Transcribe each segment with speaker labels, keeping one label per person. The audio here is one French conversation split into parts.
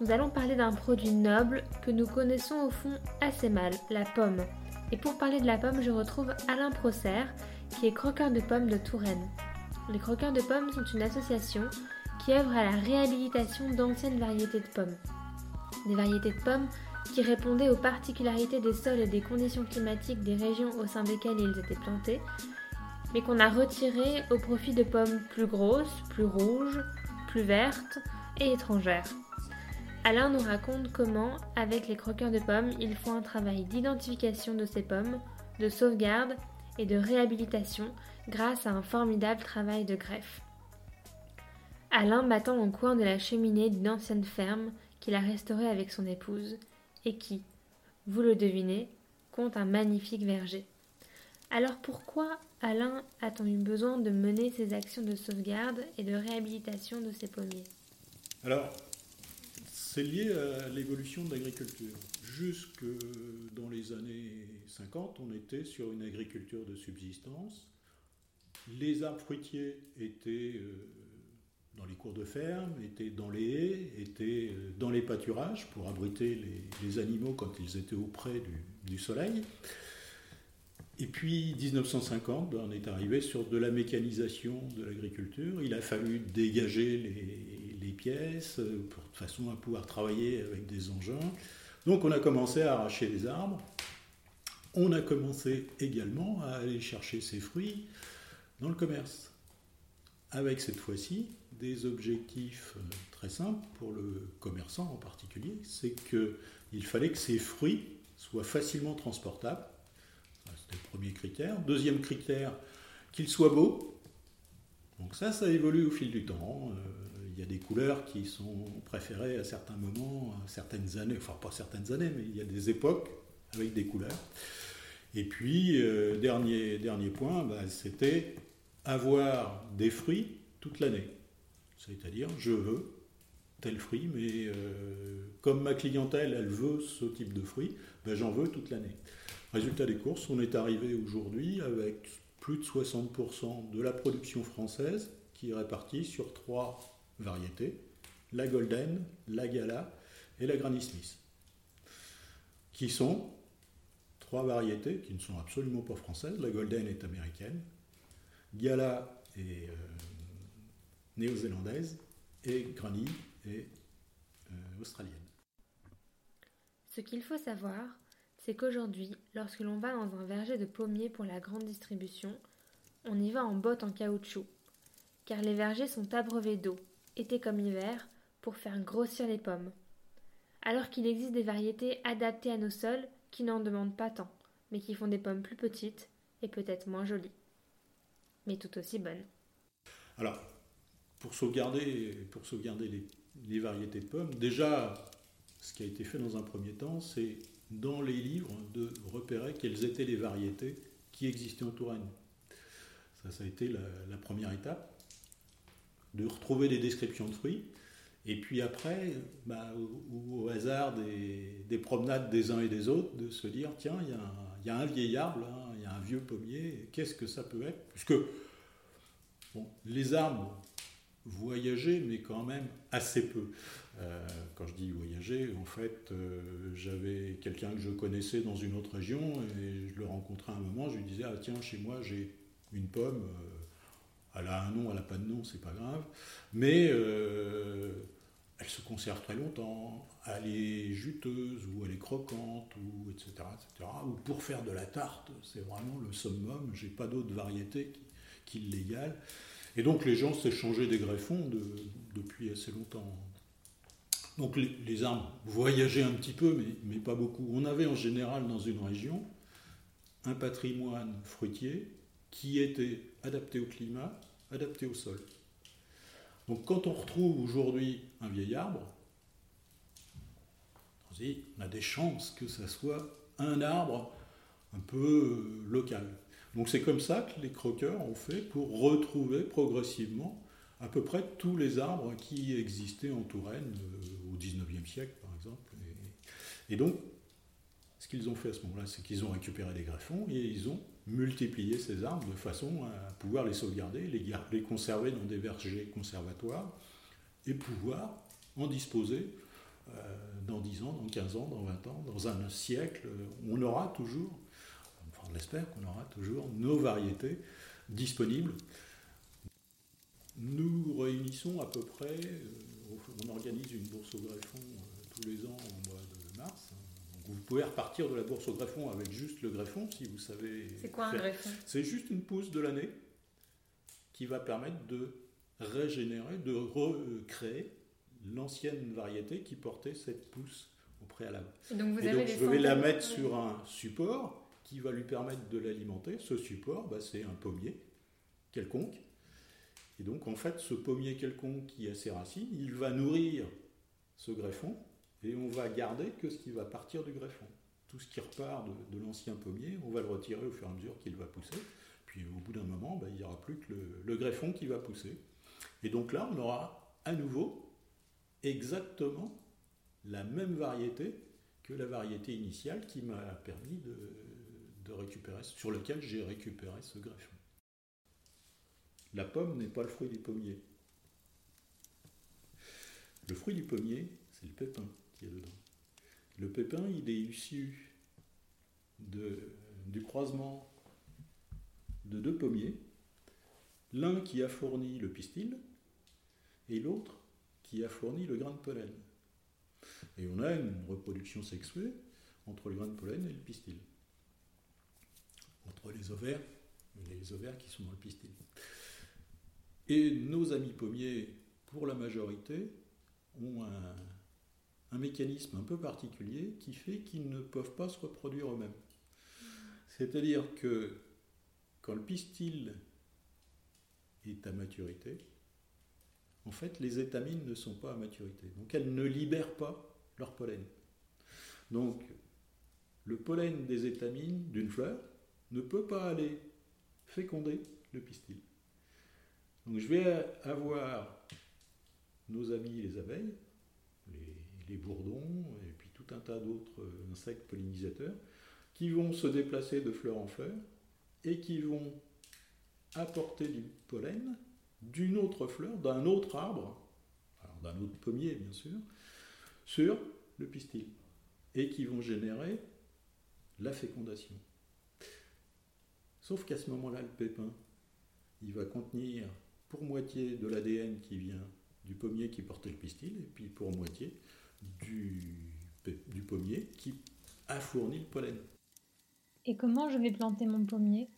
Speaker 1: nous allons parler d'un produit noble que nous connaissons au fond assez mal, la pomme. Et pour parler de la pomme, je retrouve Alain Prosser, qui est croqueur de pommes de Touraine. Les croqueurs de pommes sont une association qui œuvre à la réhabilitation d'anciennes variétés de pommes. Des variétés de pommes qui répondaient aux particularités des sols et des conditions climatiques des régions au sein desquelles ils étaient plantés, mais qu'on a retirées au profit de pommes plus grosses, plus rouges, plus vertes et étrangères. Alain nous raconte comment, avec les croqueurs de pommes, ils font un travail d'identification de ces pommes, de sauvegarde et de réhabilitation grâce à un formidable travail de greffe. Alain m'attend au coin de la cheminée d'une ancienne ferme qu'il a restaurée avec son épouse et qui, vous le devinez, compte un magnifique verger. Alors pourquoi Alain a-t-on eu besoin de mener ces actions de sauvegarde et de réhabilitation de ses pommiers?
Speaker 2: C'est lié à l'évolution de l'agriculture. Jusque dans les années 50, on était sur une agriculture de subsistance. Les arbres fruitiers étaient euh, dans les cours de ferme, étaient dans les haies, étaient euh, dans les pâturages pour abriter les, animaux quand ils étaient auprès du, soleil. Et puis 1950, ben, on est arrivé sur de la mécanisation de l'agriculture. Il a fallu dégager les, pièces euh, pour, de façon à pouvoir travailler avec des engins. Donc on a commencé à arracher les arbres. On a commencé également à aller chercher ces fruits dans le commerce. Avec cette fois-ci des objectifs euh, très simples pour le commerçant en particulier, c'est qu'il fallait que ces fruits soient facilement transportables. C'était le premier critère. Deuxième critère, qu'ils soient beaux. Donc ça, ça évolue au fil du temps. Euh, il y a des couleurs qui sont préférées à certains moments, certaines années, enfin pas certaines années, mais il y a des époques avec des couleurs. Et puis, euh, dernier, point, bah, c'était avoir des fruits toute l'année. C'est-à-dire, je veux tel fruit, mais euh, comme ma clientèle, elle veut ce type de fruit, ben, j'en veux toute l'année. Résultat des courses, on est arrivé aujourd'hui avec plus de 60% de la production française qui est répartie sur trois variétés, la Golden, la Gala et la Granny Smith, qui sont trois variétés qui ne sont absolument pas françaises. La Golden est américaine, Gala est euh, néo-zélandaise et Granny est euh, australienne.
Speaker 1: Ce qu'il faut savoir, c'est qu'aujourd'hui, lorsque l'on va dans un verger de pommiers pour la grande distribution, on y va en bottes en caoutchouc, car les vergers sont abreuvés d'eau, été comme hiver, pour faire grossir les pommes. Alors qu'il existe des variétés adaptées à nos sols qui n'en demandent pas tant, mais qui font des pommes plus petites et peut-être moins jolies, mais tout aussi bonnes.
Speaker 2: Alors, pour sauvegarder, pour sauvegarder les, variétés de pommes, déjà, ce qui a été fait dans un premier temps, c'est dans les livres de repérer quelles étaient les variétés qui existaient en Touraine. Ça, ça a été la, première étape, de retrouver des descriptions de fruits. Et puis après, bah, au, hasard des, promenades des uns et des autres, de se dire, tiens, il y, a un vieil arbre, il y a un vieux pommier, qu'est-ce que ça peut être? Puisque bon, les arbres, voyager, mais quand même assez peu. Euh, quand je dis voyager, en fait, euh, j'avais quelqu'un que je connaissais dans une autre région et je le rencontrais à un moment, je lui disais, ah tiens, chez moi j'ai une pomme, euh, elle a un nom, elle n'a pas de nom, c'est pas grave, mais elle se conserve très longtemps, elle est juteuse ou elle est croquante, ou etc., etc. Ou pour faire de la tarte, c'est vraiment le summum, j'ai pas d'autres variétés qui, qui l'égalent. Et donc les gens s'échangeaient des greffons depuis assez longtemps. Donc les, arbres voyageaient un petit peu, mais, pas beaucoup. On avait en général dans une région un patrimoine fruitier qui était adapté au climat, adapté au sol. Donc quand on retrouve aujourd'hui un vieil arbre, On on a des chances que ça soit un arbre un peu local. Donc c'est comme ça que les croqueurs ont fait pour retrouver progressivement à peu près tous les arbres qui existaient en Touraine euh, au XIXe siècle, par exemple. Et, donc, ce qu'ils ont fait à ce moment-là, c'est qu'ils ont récupéré des greffons et ils ont multiplié ces arbres de façon à pouvoir les sauvegarder, les, conserver dans des vergers conservatoires et pouvoir en disposer euh, dans 10 ans, dans 15 ans, dans 20 ans, dans un siècle. On aura toujours, on espère qu'on aura toujours nos variétés disponibles nous réunissons à peu près, euh, on organise une bourse au greffon euh, tous les ans au mois de mars. vous pouvez repartir de la bourse au greffon avec juste le greffon si vous savez.
Speaker 1: C'est quoi un greffon?
Speaker 2: C'est juste une pousse de l'année qui va permettre de régénérer, de recréer l'ancienne variété qui portait cette pousse au préalable.
Speaker 1: Et donc, vous
Speaker 2: Et
Speaker 1: avez
Speaker 2: donc je vais la mettre sur un support qui va lui permettre de l'alimenter. Ce support, bah, c'est un pommier quelconque et donc, en fait, ce pommier quelconque qui a ses racines, il va nourrir ce greffon et on va garder que ce qui va partir du greffon. Tout ce qui repart de, l'ancien pommier, on va le retirer au fur et à mesure qu'il va pousser. Puis au bout d'un moment, ben, il n'y aura plus que le, greffon qui va pousser. Et donc là, on aura à nouveau exactement la même variété que la variété initiale qui m'a permis de, récupérer, sur lequel j'ai récupéré ce greffon. La pomme n'est pas le fruit du pommier. Le fruit du pommier, c'est le pépin qui est dedans. Le pépin, il est issu du croisement de deux pommiers, l'un qui a fourni le pistil et l'autre qui a fourni le grain de pollen. Et on a une reproduction sexuée entre le grain de pollen et le pistil, entre les ovaires, les ovaires qui sont dans le pistil. Et nos amis pommiers, pour la majorité, ont un, mécanisme un peu particulier qui fait qu'ils ne peuvent pas se reproduire eux-mêmes. C'est-à-dire que quand le pistil est à maturité, en fait, les étamines ne sont pas à maturité. Donc elles ne libèrent pas leur pollen. Donc le pollen des étamines d'une fleur ne peut pas aller féconder le pistil. Donc je vais avoir nos amis les abeilles, les, bourdons et puis tout un tas d'autres insectes pollinisateurs qui vont se déplacer de fleur en fleur et qui vont apporter du pollen d'une autre fleur, d'un autre arbre, d'un autre pommier bien sûr, sur le pistil et qui vont générer la fécondation. Sauf qu'à ce moment-là, le pépin, il va contenir pour moitié de l'ADN qui vient du pommier qui portait le pistil, et puis pour moitié du, du pommier qui a fourni le pollen.
Speaker 1: Et comment je vais planter mon pommier?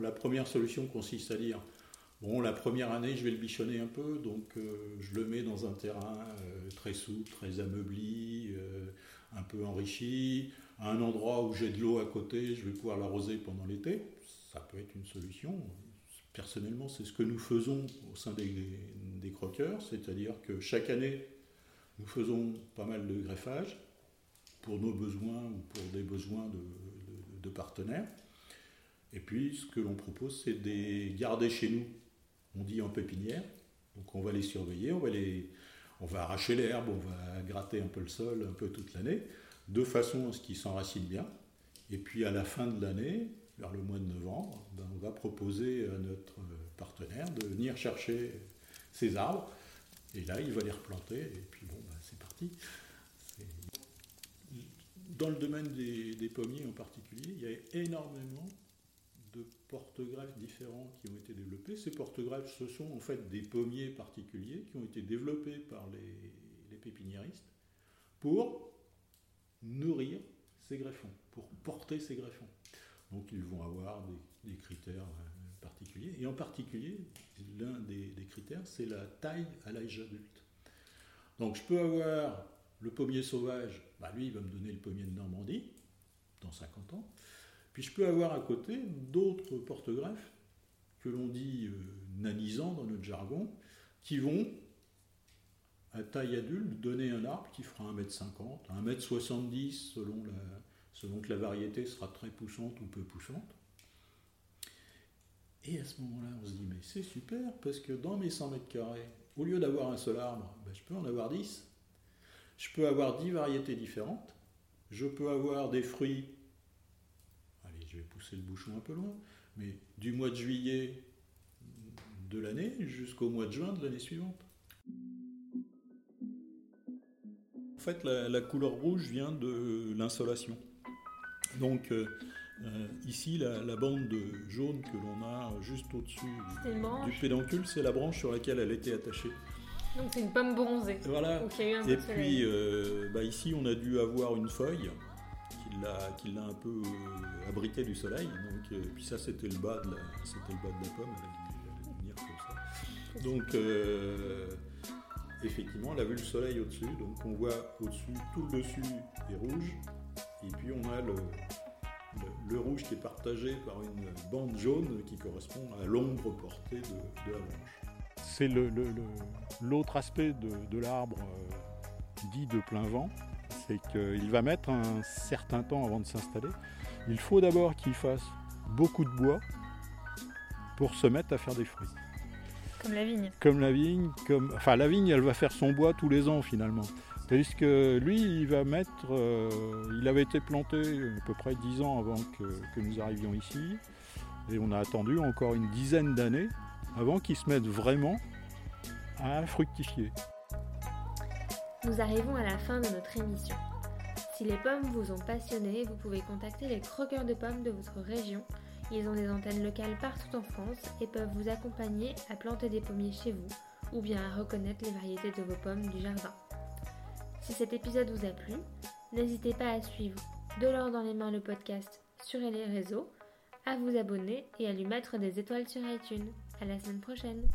Speaker 2: La première solution consiste à dire Bon, la première année, je vais le bichonner un peu, donc euh, je le mets dans un terrain euh, très souple, très ameubli, euh, un peu enrichi, un endroit où j'ai de l'eau à côté, je vais pouvoir l'arroser pendant l'été. Ça peut être une solution personnellement, c'est ce que nous faisons au sein des, croqueurs, c'est-à-dire que chaque année, nous faisons pas mal de greffage pour nos besoins ou pour des besoins de, partenaires. Et puis, ce que l'on propose, c'est de les garder chez nous, on dit en pépinière. Donc, on va les surveiller, on va, les, on va arracher l'herbe, on va gratter un peu le sol un peu toute l'année, de façon à ce qu'ils s'enracinent bien. Et puis, à la fin de l'année, vers le mois de novembre, ben, on va proposer à notre partenaire de venir chercher ces arbres. Et là, il va les replanter. Et puis bon, ben, c'est parti. Dans le domaine des, pommiers en particulier, il y a énormément de porte-greffes différents qui ont été développés. Ces porte-greffes, ce sont en fait des pommiers particuliers qui ont été développés par les, les pépiniéristes pour nourrir ces greffons, pour porter ces greffons. Donc ils vont avoir des, critères euh, particuliers. Et en particulier, l'un des, critères, c'est la taille à l'âge adulte. Donc je peux avoir le pommier sauvage, bah, lui il va me donner le pommier de Normandie, dans 50 ans. Puis je peux avoir à côté d'autres porte-greffes, que l'on dit euh, nanisants dans notre jargon, qui vont à taille adulte, donner un arbre qui fera 1m50, 1m70 selon, selon que la variété sera très poussante ou peu poussante. Et à ce moment-là, on se dit, mais c'est super, parce que dans mes 100 mètres carrés, au lieu d'avoir un seul arbre, ben, je peux en avoir 10. Je peux avoir 10 variétés différentes. Je peux avoir des fruits. Allez, je vais pousser le bouchon un peu loin, mais du mois de juillet de l'année jusqu'au mois de juin de l'année suivante. Fait, la, couleur rouge vient de l'insolation. Donc, euh, euh, ici, la, bande de jaune que l'on a juste au-dessus du pédoncule, c'est la branche sur laquelle elle était attachée.
Speaker 1: Donc c'est une pomme bronzée.
Speaker 2: Voilà. et puis euh, bah, ici, on a dû avoir une feuille qui l'a un peu euh, abrité du soleil. Donc, puis ça, c'était le bas de la, c'était le bas de la pomme. Elle allait venir comme ça. Donc effectivement, elle a vu le soleil au-dessus. Donc on voit au-dessus, tout le dessus est rouge. Et puis on a le, rouge qui est partagé par une bande jaune qui correspond à l'ombre portée de, la branche.
Speaker 3: C'est l'autre aspect de, l'arbre euh, dit de plein vent, c'est qu'il va mettre un certain temps avant de s'installer. Il faut d'abord qu'il fasse beaucoup de bois pour se mettre à faire des fruits.
Speaker 1: Comme la vigne.
Speaker 3: Comme la vigne, comme. Enfin la vigne elle va faire son bois tous les ans finalement. Tandis que lui, il va mettre. Euh, il avait été planté à peu près 10 ans avant que, nous arrivions ici. Et on a attendu encore une dizaine d'années avant qu'il se mette vraiment à fructifier.
Speaker 1: Nous arrivons à la fin de notre émission. Si les pommes vous ont passionné, vous pouvez contacter les croqueurs de pommes de votre région. Ils ont des antennes locales partout en France et peuvent vous accompagner à planter des pommiers chez vous ou bien à reconnaître les variétés de vos pommes du jardin. Si cet épisode vous a plu, n'hésitez pas à suivre De l'or dans les mains le podcast sur les réseaux, à vous abonner et à lui mettre des étoiles sur iTunes. À la semaine prochaine!